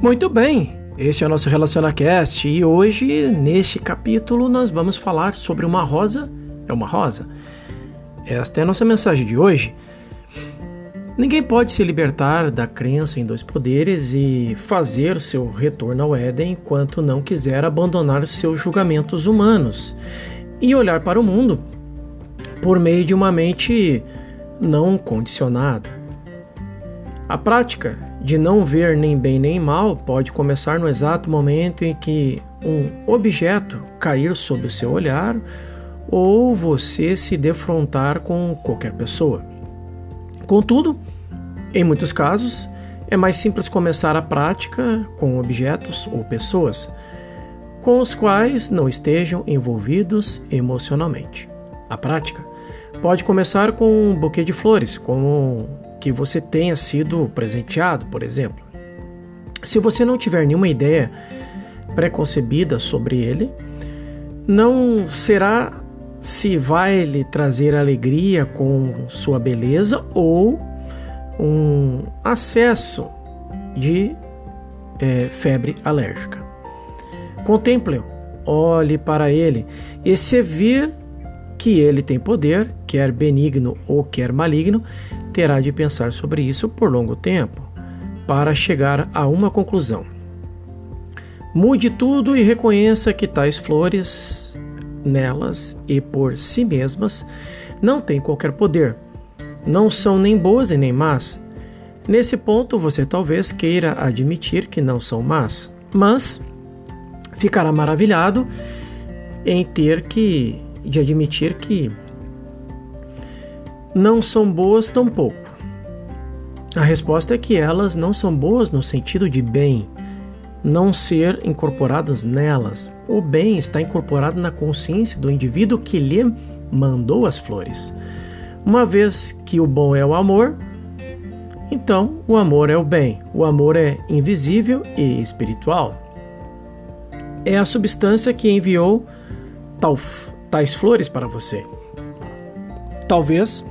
Muito bem, este é o nosso RelacionaCast e hoje, neste capítulo, nós vamos falar sobre uma rosa é uma rosa. Esta é a nossa mensagem de hoje. Ninguém pode se libertar da crença em dois poderes e fazer seu retorno ao Éden enquanto não quiser abandonar seus julgamentos humanos e olhar para o mundo por meio de uma mente não condicionada. A prática de não ver nem bem nem mal pode começar no exato momento em que um objeto cair sob o seu olhar ou você se defrontar com qualquer pessoa. Contudo, em muitos casos, é mais simples começar a prática com objetos ou pessoas com os quais não estejam envolvidos emocionalmente. A prática pode começar com um buquê de flores, como que você tenha sido presenteado, por exemplo. Se você não tiver nenhuma ideia preconcebida sobre ele, não será se vai lhe trazer alegria com sua beleza ou um acesso de é, febre alérgica. Contemple-o, olhe para ele e se vir que ele tem poder, quer benigno ou quer maligno, terá de pensar sobre isso por longo tempo para chegar a uma conclusão. Mude tudo e reconheça que tais flores nelas e por si mesmas não têm qualquer poder. Não são nem boas e nem más. Nesse ponto, você talvez queira admitir que não são más, mas ficará maravilhado em ter que de admitir que não são boas tampouco. A resposta é que elas não são boas no sentido de bem, não ser incorporadas nelas. O bem está incorporado na consciência do indivíduo que lhe mandou as flores. Uma vez que o bom é o amor, então o amor é o bem. O amor é invisível e espiritual. É a substância que enviou tal, tais flores para você. Talvez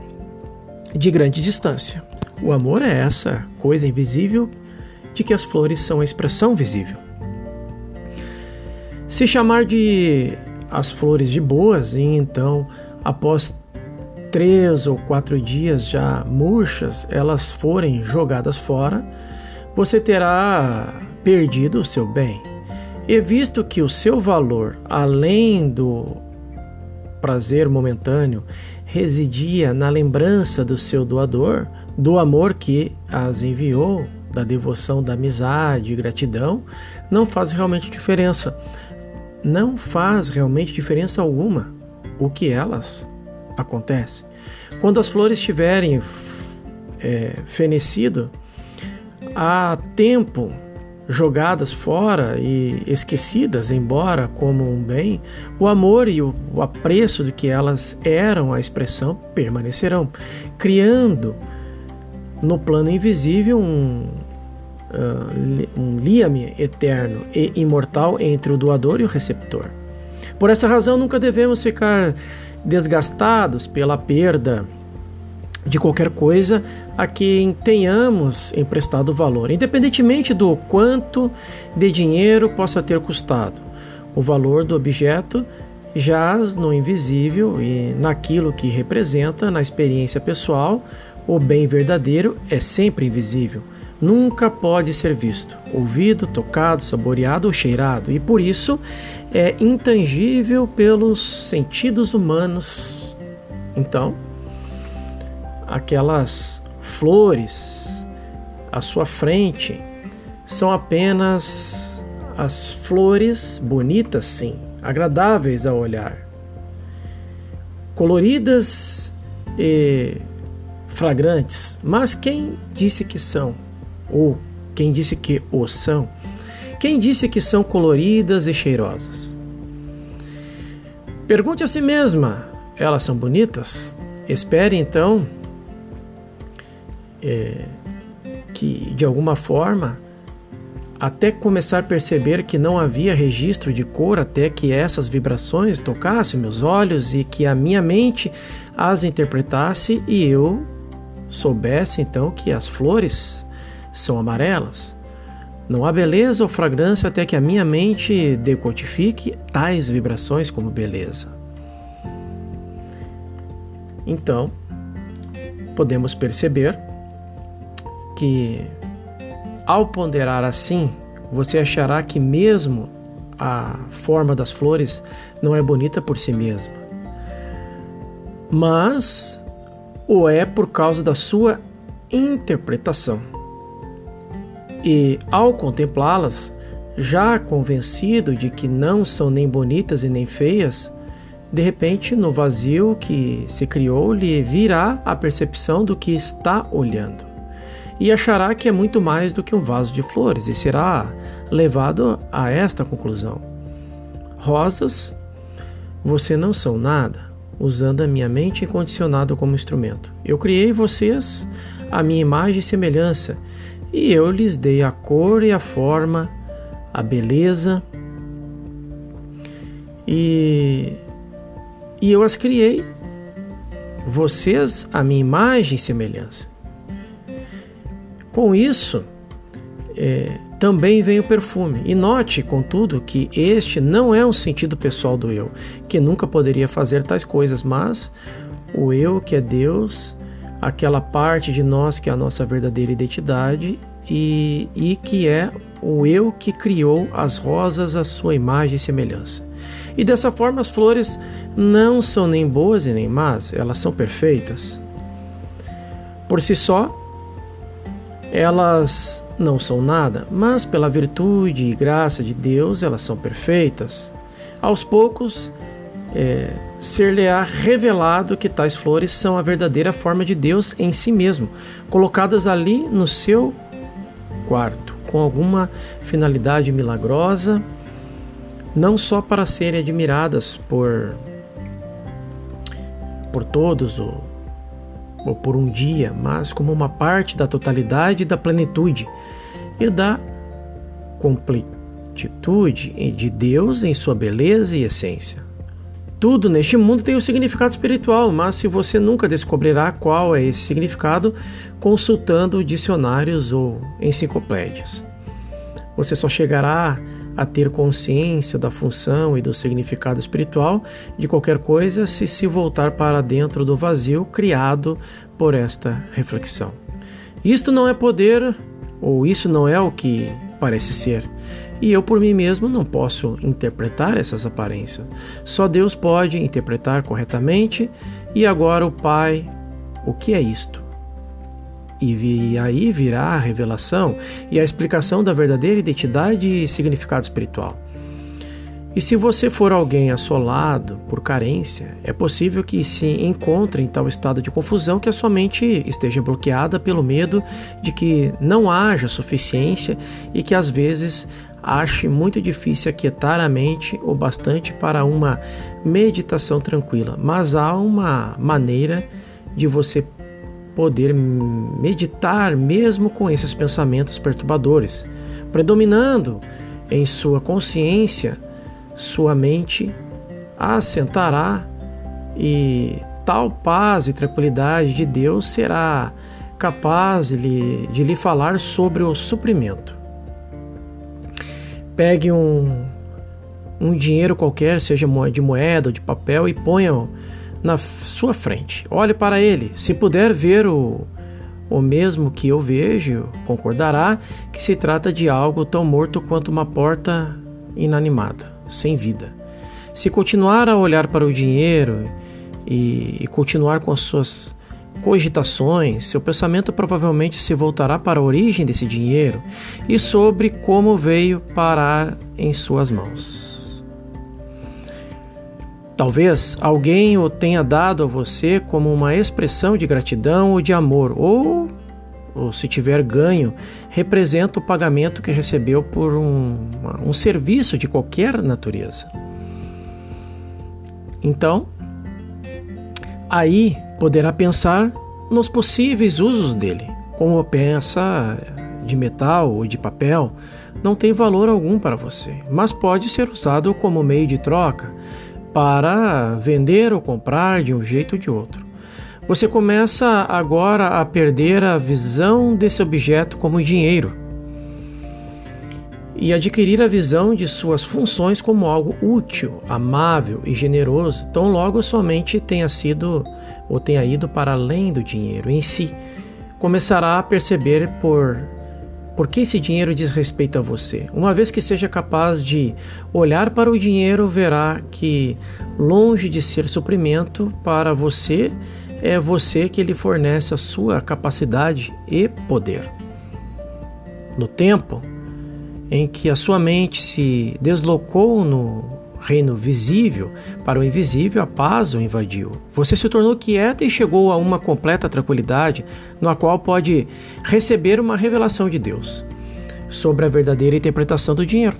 de grande distância. O amor é essa coisa invisível de que as flores são a expressão visível. Se chamar de as flores de boas e então, após três ou quatro dias já murchas, elas forem jogadas fora, você terá perdido o seu bem. E visto que o seu valor, além do prazer momentâneo, residia na lembrança do seu doador, do amor que as enviou, da devoção, da amizade, gratidão, não faz realmente diferença. Não faz realmente diferença alguma o que elas acontece. Quando as flores estiverem é, fenecido, há tempo jogadas fora e esquecidas, embora como um bem, o amor e o, apreço do que elas eram a expressão permanecerão, criando no plano invisível um, uh, um liame eterno e imortal entre o doador e o receptor. Por essa razão, nunca devemos ficar desgastados pela perda de qualquer coisa a quem tenhamos emprestado valor, independentemente do quanto de dinheiro possa ter custado. O valor do objeto jaz no invisível e naquilo que representa na experiência pessoal. O bem verdadeiro é sempre invisível nunca pode ser visto, ouvido, tocado, saboreado ou cheirado, e por isso é intangível pelos sentidos humanos. Então, aquelas flores à sua frente são apenas as flores bonitas, sim, agradáveis ao olhar, coloridas e fragrantes, mas quem disse que são? Ou quem disse que o são? Quem disse que são coloridas e cheirosas? Pergunte a si mesma: elas são bonitas? Espere então é, que, de alguma forma, até começar a perceber que não havia registro de cor, até que essas vibrações tocassem meus olhos e que a minha mente as interpretasse e eu soubesse então que as flores são amarelas. Não há beleza ou fragrância até que a minha mente decodifique tais vibrações como beleza. Então, podemos perceber que, ao ponderar assim, você achará que mesmo a forma das flores não é bonita por si mesma, mas o é por causa da sua interpretação. E ao contemplá-las, já convencido de que não são nem bonitas e nem feias, de repente, no vazio que se criou, lhe virá a percepção do que está olhando. E achará que é muito mais do que um vaso de flores, e será levado a esta conclusão: Rosas, você não são nada, usando a minha mente incondicionada como instrumento. Eu criei vocês a minha imagem e semelhança, e eu lhes dei a cor e a forma, a beleza, e, e eu as criei, vocês a minha imagem e semelhança. Com isso, é, também vem o perfume. E note, contudo, que este não é um sentido pessoal do eu, que nunca poderia fazer tais coisas, mas o eu que é Deus aquela parte de nós que é a nossa verdadeira identidade e, e que é o eu que criou as rosas à sua imagem e semelhança. E dessa forma as flores não são nem boas e nem más, elas são perfeitas. Por si só, elas não são nada, mas pela virtude e graça de Deus elas são perfeitas. Aos poucos, é, ser-lhe-á revelado que tais flores são a verdadeira forma de Deus em si mesmo, colocadas ali no seu quarto, com alguma finalidade milagrosa, não só para serem admiradas por por todos ou, ou por um dia, mas como uma parte da totalidade da plenitude e da completitude de Deus em sua beleza e essência. Tudo neste mundo tem um significado espiritual, mas se você nunca descobrirá qual é esse significado consultando dicionários ou enciclopédias. Você só chegará ter consciência da função e do significado espiritual de qualquer coisa se se voltar para dentro do vazio criado por esta reflexão. Isto não é poder, ou isso não é o que parece ser e eu por mim mesmo não posso interpretar essas aparências. Só Deus pode interpretar corretamente. E agora o Pai, o que é isto? E aí virá a revelação e a explicação da verdadeira identidade e significado espiritual. E se você for alguém assolado por carência, é possível que se encontre em tal estado de confusão que a sua mente esteja bloqueada pelo medo de que não haja suficiência e que às vezes ache muito difícil aquietar a mente o bastante para uma meditação tranquila, mas há uma maneira de você poder meditar mesmo com esses pensamentos perturbadores, predominando em sua consciência, sua mente assentará e tal paz e tranquilidade de Deus será capaz de lhe, de lhe falar sobre o suprimento. Pegue um, um dinheiro qualquer, seja de moeda ou de papel, e ponha na sua frente. Olhe para ele. Se puder ver o, o mesmo que eu vejo, concordará que se trata de algo tão morto quanto uma porta inanimada, sem vida. Se continuar a olhar para o dinheiro e, e continuar com as suas cogitações, seu pensamento provavelmente se voltará para a origem desse dinheiro e sobre como veio parar em suas mãos. Talvez alguém o tenha dado a você como uma expressão de gratidão ou de amor, ou, ou se tiver ganho, representa o pagamento que recebeu por um, um serviço de qualquer natureza. Então, aí poderá pensar nos possíveis usos dele, como a peça de metal ou de papel, não tem valor algum para você, mas pode ser usado como meio de troca para vender ou comprar de um jeito ou de outro. Você começa agora a perder a visão desse objeto como dinheiro. e adquirir a visão de suas funções como algo útil, amável e generoso, tão logo somente tenha sido ou tenha ido para além do dinheiro em si. Começará a perceber por por que esse dinheiro diz respeito a você. Uma vez que seja capaz de olhar para o dinheiro, verá que, longe de ser suprimento para você, é você que lhe fornece a sua capacidade e poder. No tempo em que a sua mente se deslocou no reino visível para o invisível, a paz o invadiu. Você se tornou quieta e chegou a uma completa tranquilidade, na qual pode receber uma revelação de Deus sobre a verdadeira interpretação do dinheiro.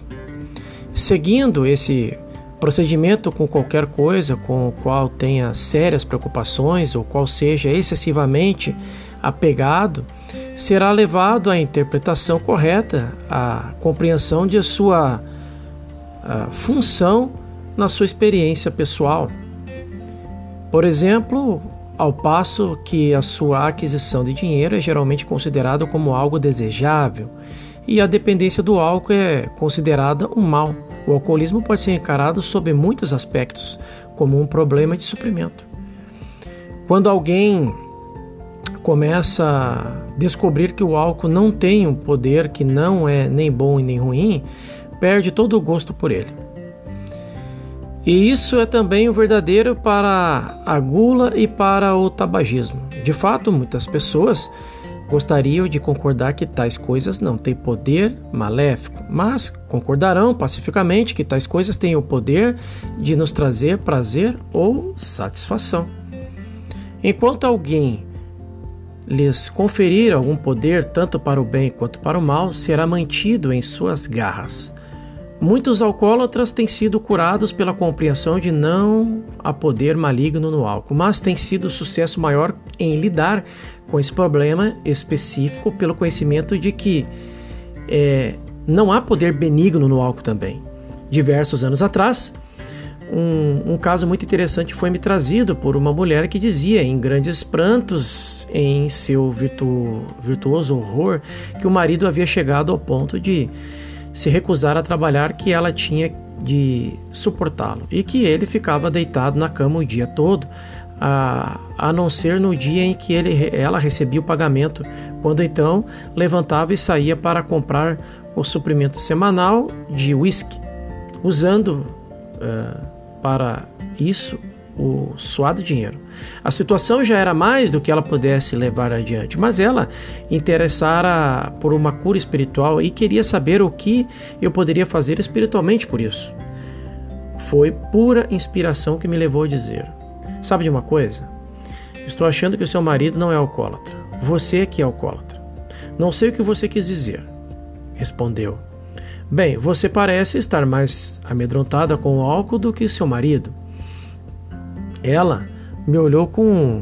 Seguindo esse procedimento com qualquer coisa com o qual tenha sérias preocupações ou qual seja excessivamente apegado, será levado à interpretação correta, à compreensão de sua função na sua experiência pessoal. Por exemplo, ao passo que a sua aquisição de dinheiro é geralmente considerada como algo desejável e a dependência do álcool é considerada um mal. O alcoolismo pode ser encarado sob muitos aspectos como um problema de suprimento. Quando alguém começa a descobrir que o álcool não tem um poder que não é nem bom e nem ruim, perde todo o gosto por ele. E isso é também o verdadeiro para a gula e para o tabagismo. De fato, muitas pessoas gostariam de concordar que tais coisas não têm poder maléfico, mas concordarão pacificamente que tais coisas têm o poder de nos trazer prazer ou satisfação. Enquanto alguém lhes conferir algum poder, tanto para o bem quanto para o mal, será mantido em suas garras. Muitos alcoólatras têm sido curados pela compreensão de não há poder maligno no álcool, mas tem sido sucesso maior em lidar com esse problema específico pelo conhecimento de que é, não há poder benigno no álcool também. Diversos anos atrás, um, um, caso muito interessante foi me trazido por uma mulher que dizia, em grandes prantos, em seu virtu, virtuoso horror, que o marido havia chegado ao ponto de se recusar a trabalhar que ela tinha de suportá-lo e que ele ficava deitado na cama o dia todo, a, a não ser no dia em que ele, ela recebia o pagamento, quando então levantava e saía para comprar o suprimento semanal de whisky, usando uh, para isso o suado dinheiro. A situação já era mais do que ela pudesse levar adiante, mas ela interessara por uma cura espiritual e queria saber o que eu poderia fazer espiritualmente por isso. Foi pura inspiração que me levou a dizer: Sabe de uma coisa? Estou achando que o seu marido não é alcoólatra. Você é que é alcoólatra. Não sei o que você quis dizer. Respondeu. Bem, você parece estar mais amedrontada com o álcool do que seu marido. Ela me olhou com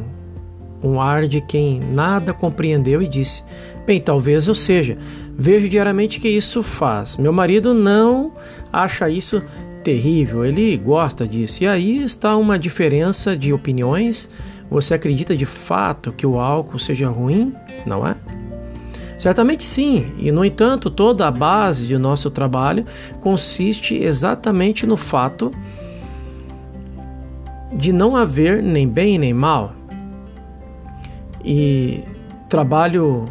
um ar de quem nada compreendeu e disse: Bem, talvez eu seja. Vejo diariamente que isso faz. Meu marido não acha isso terrível, ele gosta disso. E aí está uma diferença de opiniões. Você acredita de fato que o álcool seja ruim? Não é? Certamente sim, e no entanto, toda a base de nosso trabalho consiste exatamente no fato de não haver nem bem nem mal. E trabalho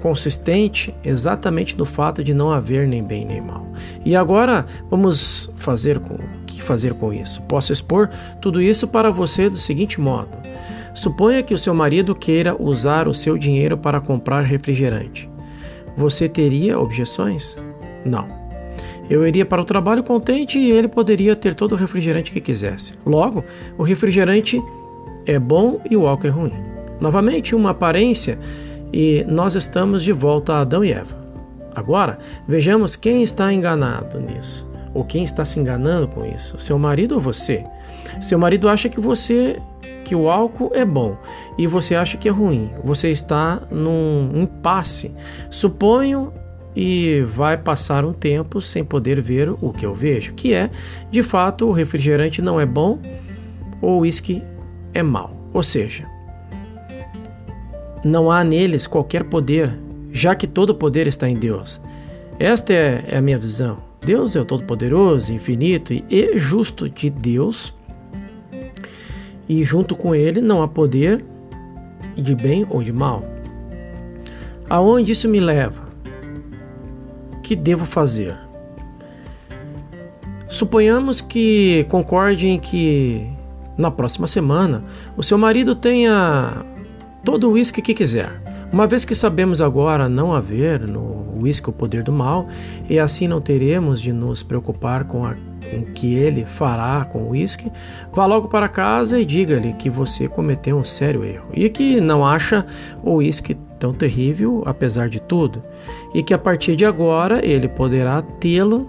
consistente exatamente no fato de não haver nem bem nem mal. E agora vamos fazer com o que fazer com isso? Posso expor tudo isso para você do seguinte modo: suponha que o seu marido queira usar o seu dinheiro para comprar refrigerante. Você teria objeções? Não. Eu iria para o trabalho contente e ele poderia ter todo o refrigerante que quisesse. Logo, o refrigerante é bom e o álcool é ruim. Novamente, uma aparência e nós estamos de volta a Adão e Eva. Agora, vejamos quem está enganado nisso, ou quem está se enganando com isso, seu marido ou você. Seu marido acha que você que o álcool é bom e você acha que é ruim. Você está num impasse. Suponho e vai passar um tempo sem poder ver o que eu vejo, que é, de fato, o refrigerante não é bom ou o uísque é mau. Ou seja, não há neles qualquer poder, já que todo poder está em Deus. Esta é, é a minha visão. Deus é o Todo-Poderoso, infinito e justo de Deus. E junto com Ele não há poder de bem ou de mal. Aonde isso me leva? Que devo fazer? Suponhamos que concorde em que na próxima semana o seu marido tenha todo o uísque que quiser. Uma vez que sabemos agora não haver no uísque o poder do mal, e assim não teremos de nos preocupar com, a, com o que ele fará com o uísque, vá logo para casa e diga-lhe que você cometeu um sério erro e que não acha o uísque tão terrível apesar de tudo, e que a partir de agora ele poderá tê-lo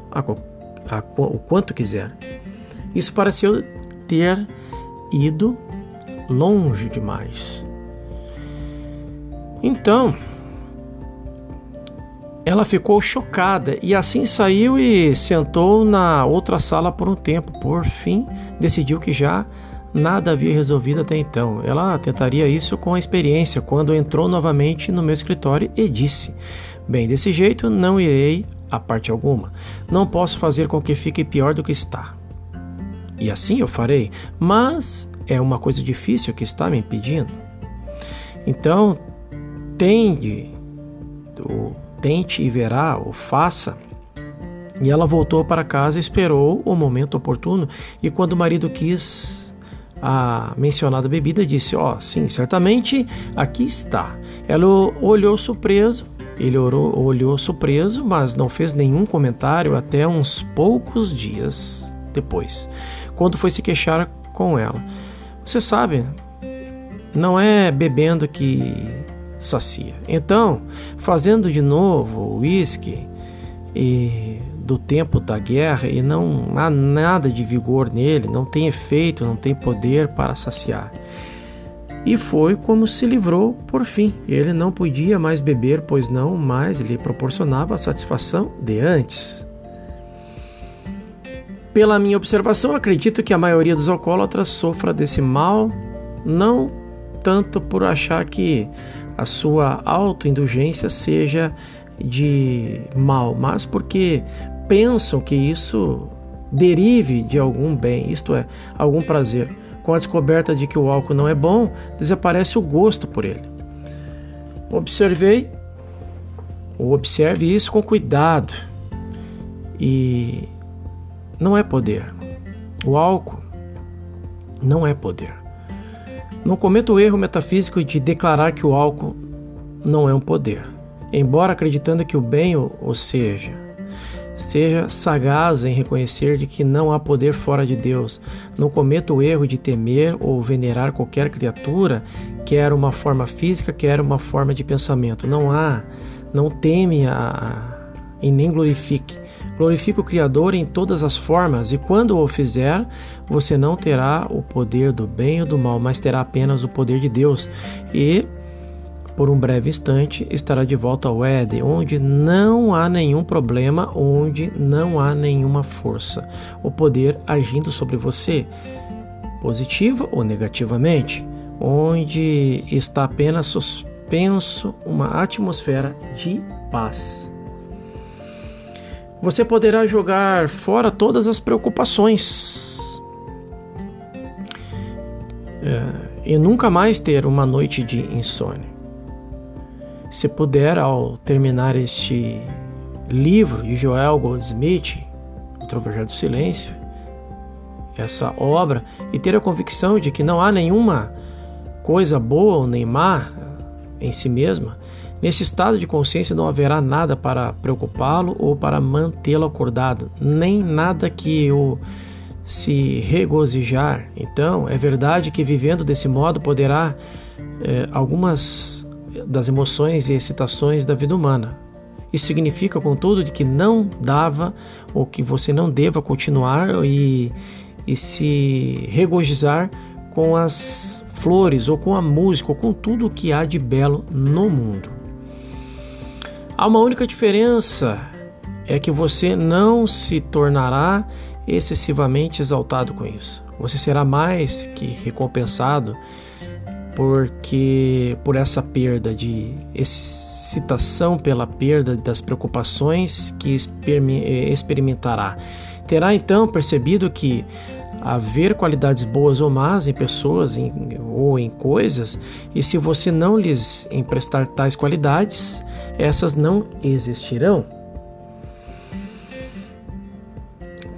o quanto quiser. Isso pareceu ter ido longe demais. Então, ela ficou chocada e assim saiu e sentou na outra sala por um tempo. Por fim, decidiu que já nada havia resolvido até então. Ela tentaria isso com a experiência quando entrou novamente no meu escritório e disse: Bem, desse jeito não irei a parte alguma. Não posso fazer com que fique pior do que está. E assim eu farei, mas é uma coisa difícil que está me impedindo. Então, tende, ou tente e verá, ou faça. E ela voltou para casa, esperou o momento oportuno, e quando o marido quis a mencionada bebida, disse: Ó, oh, sim, certamente aqui está. Ela olhou surpreso, ele orou, olhou surpreso, mas não fez nenhum comentário até uns poucos dias depois, quando foi se queixar com ela. Você sabe, não é bebendo que sacia. Então, fazendo de novo o uísque e do tempo da guerra e não há nada de vigor nele, não tem efeito, não tem poder para saciar. E foi como se livrou por fim. Ele não podia mais beber, pois não mais lhe proporcionava a satisfação de antes. Pela minha observação, acredito que a maioria dos alcoólatras sofra desse mal, não tanto por achar que a sua autoindulgência seja de mal, mas porque pensam que isso derive de algum bem, isto é, algum prazer. Com a descoberta de que o álcool não é bom, desaparece o gosto por ele. Observei, ou observe isso com cuidado. E não é poder. O álcool não é poder. Não cometa o erro metafísico de declarar que o álcool não é um poder, embora acreditando que o bem o seja. Seja sagaz em reconhecer de que não há poder fora de Deus. Não cometa o erro de temer ou venerar qualquer criatura, quer uma forma física, quer uma forma de pensamento. Não há, não teme a, e nem glorifique. Glorifique o Criador em todas as formas, e quando o fizer, você não terá o poder do bem ou do mal, mas terá apenas o poder de Deus. E por um breve instante estará de volta ao Éden, onde não há nenhum problema, onde não há nenhuma força, o poder agindo sobre você, positiva ou negativamente, onde está apenas suspenso uma atmosfera de paz. Você poderá jogar fora todas as preocupações é, e nunca mais ter uma noite de insônia. Se puder, ao terminar este livro de Joel Goldsmith, O do Silêncio, essa obra, e ter a convicção de que não há nenhuma coisa boa ou nem má em si mesma, Nesse estado de consciência não haverá nada para preocupá-lo ou para mantê-lo acordado, nem nada que o se regozijar. Então, é verdade que vivendo desse modo poderá é, algumas das emoções e excitações da vida humana. Isso significa, contudo, de que não dava ou que você não deva continuar e, e se regozijar com as flores ou com a música ou com tudo o que há de belo no mundo. Há uma única diferença: é que você não se tornará excessivamente exaltado com isso. Você será mais que recompensado porque por essa perda de excitação pela perda das preocupações que experimentará. Terá então percebido que haver qualidades boas ou más em pessoas em, ou em coisas, e se você não lhes emprestar tais qualidades, essas não existirão.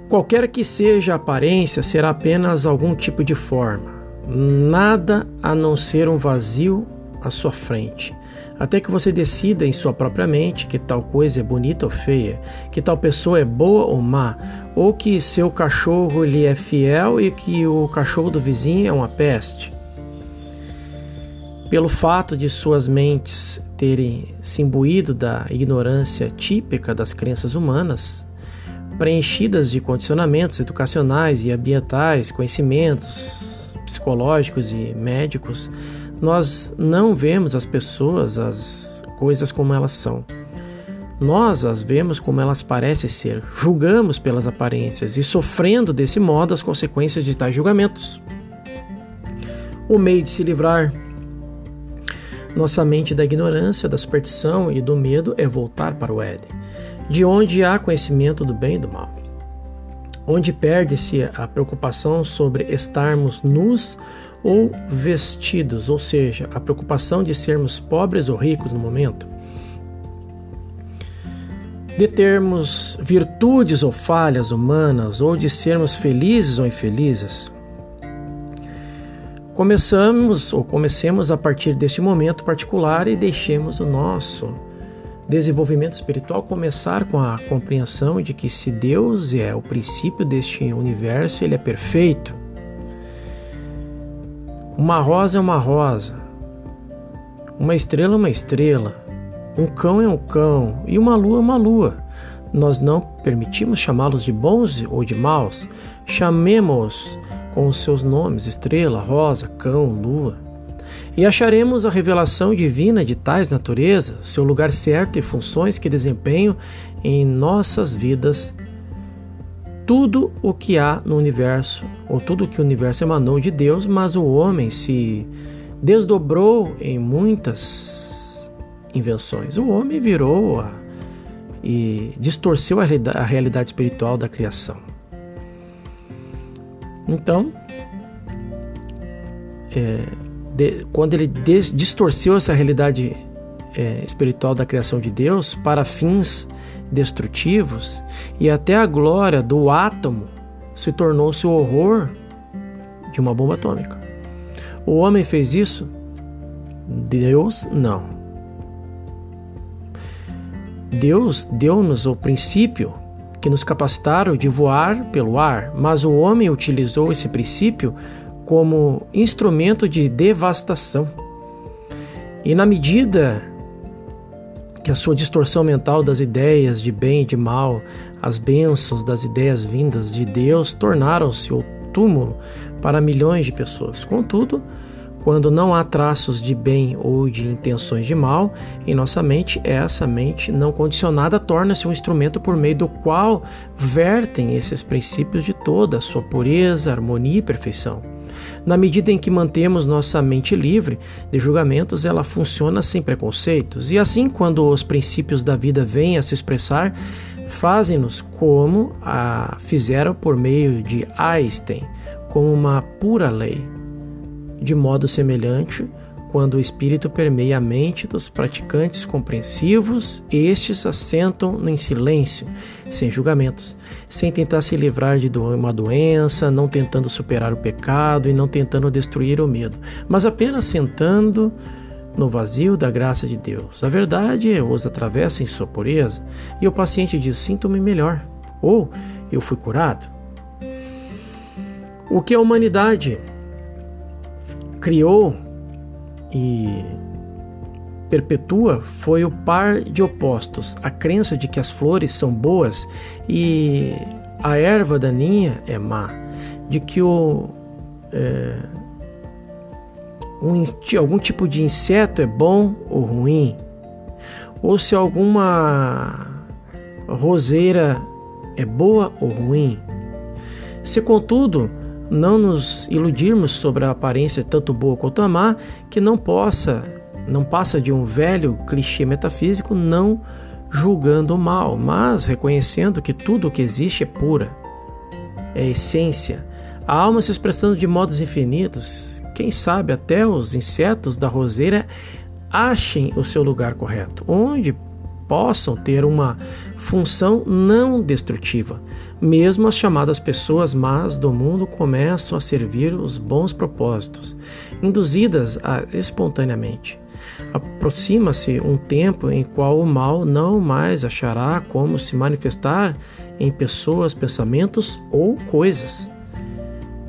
Qualquer que seja a aparência, será apenas algum tipo de forma, nada a não ser um vazio à sua frente até que você decida em sua própria mente que tal coisa é bonita ou feia, que tal pessoa é boa ou má, ou que seu cachorro lhe é fiel e que o cachorro do vizinho é uma peste. Pelo fato de suas mentes terem se imbuído da ignorância típica das crenças humanas, preenchidas de condicionamentos educacionais e ambientais, conhecimentos psicológicos e médicos, nós não vemos as pessoas, as coisas como elas são. Nós as vemos como elas parecem ser, julgamos pelas aparências e sofrendo desse modo as consequências de tais julgamentos. O meio de se livrar nossa mente da ignorância, da superstição e do medo é voltar para o Éden, de onde há conhecimento do bem e do mal, onde perde-se a preocupação sobre estarmos nus ou vestidos, ou seja, a preocupação de sermos pobres ou ricos no momento, de termos virtudes ou falhas humanas, ou de sermos felizes ou infelizes. Começamos ou comecemos a partir deste momento particular e deixemos o nosso desenvolvimento espiritual começar com a compreensão de que se Deus é o princípio deste universo, ele é perfeito uma rosa é uma rosa, uma estrela é uma estrela, um cão é um cão e uma lua é uma lua. Nós não permitimos chamá-los de bons ou de maus, chamemos com os seus nomes: estrela, rosa, cão, lua. E acharemos a revelação divina de tais naturezas, seu lugar certo e funções que desempenham em nossas vidas tudo o que há no universo, ou tudo o que o universo emanou de Deus, mas o homem se desdobrou em muitas invenções. O homem virou a, e distorceu a, a realidade espiritual da criação. Então, é, de, quando ele des, distorceu essa realidade é, espiritual da criação de Deus para fins destrutivos e até a glória do átomo se tornou-se o horror de uma bomba atômica. O homem fez isso? Deus não. Deus deu-nos o princípio que nos capacitaram de voar pelo ar, mas o homem utilizou esse princípio como instrumento de devastação. E na medida que a sua distorção mental das ideias de bem e de mal, as bênçãos das ideias vindas de Deus, tornaram-se o túmulo para milhões de pessoas. Contudo, quando não há traços de bem ou de intenções de mal em nossa mente, essa mente não condicionada torna-se um instrumento por meio do qual vertem esses princípios de toda a sua pureza, harmonia e perfeição. Na medida em que mantemos nossa mente livre de julgamentos, ela funciona sem preconceitos. E assim, quando os princípios da vida vêm a se expressar, fazem-nos como a fizeram por meio de Einstein, como uma pura lei. De modo semelhante, quando o espírito permeia a mente dos praticantes compreensivos, estes assentam em silêncio, sem julgamentos, sem tentar se livrar de uma doença, não tentando superar o pecado e não tentando destruir o medo, mas apenas sentando no vazio da graça de Deus. A verdade os atravessa em sua pureza e o paciente diz: Sinto-me melhor, ou eu fui curado. O que a humanidade criou e perpetua foi o par de opostos, a crença de que as flores são boas e a erva daninha é má, de que o, é, um, algum tipo de inseto é bom ou ruim, ou se alguma roseira é boa ou ruim. Se contudo não nos iludirmos sobre a aparência tanto boa quanto má, que não possa não passa de um velho clichê metafísico, não julgando o mal, mas reconhecendo que tudo o que existe é pura, é essência. A alma se expressando de modos infinitos, quem sabe até os insetos da roseira achem o seu lugar correto, onde possam ter uma função não destrutiva. Mesmo as chamadas pessoas más do mundo começam a servir os bons propósitos, induzidas a, espontaneamente. Aproxima-se um tempo em qual o mal não mais achará como se manifestar em pessoas, pensamentos ou coisas.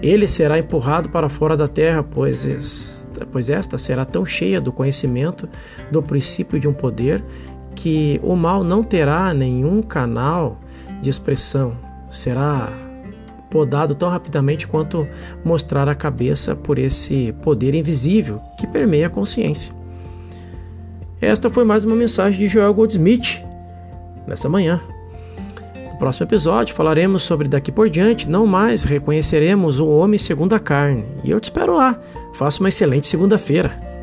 Ele será empurrado para fora da terra, pois, pois esta será tão cheia do conhecimento do princípio de um poder que o mal não terá nenhum canal de expressão, será podado tão rapidamente quanto mostrar a cabeça por esse poder invisível que permeia a consciência. Esta foi mais uma mensagem de Joel Goldsmith nessa manhã. No próximo episódio falaremos sobre daqui por diante, não mais reconheceremos o homem segundo a carne. E eu te espero lá. Faça uma excelente segunda-feira.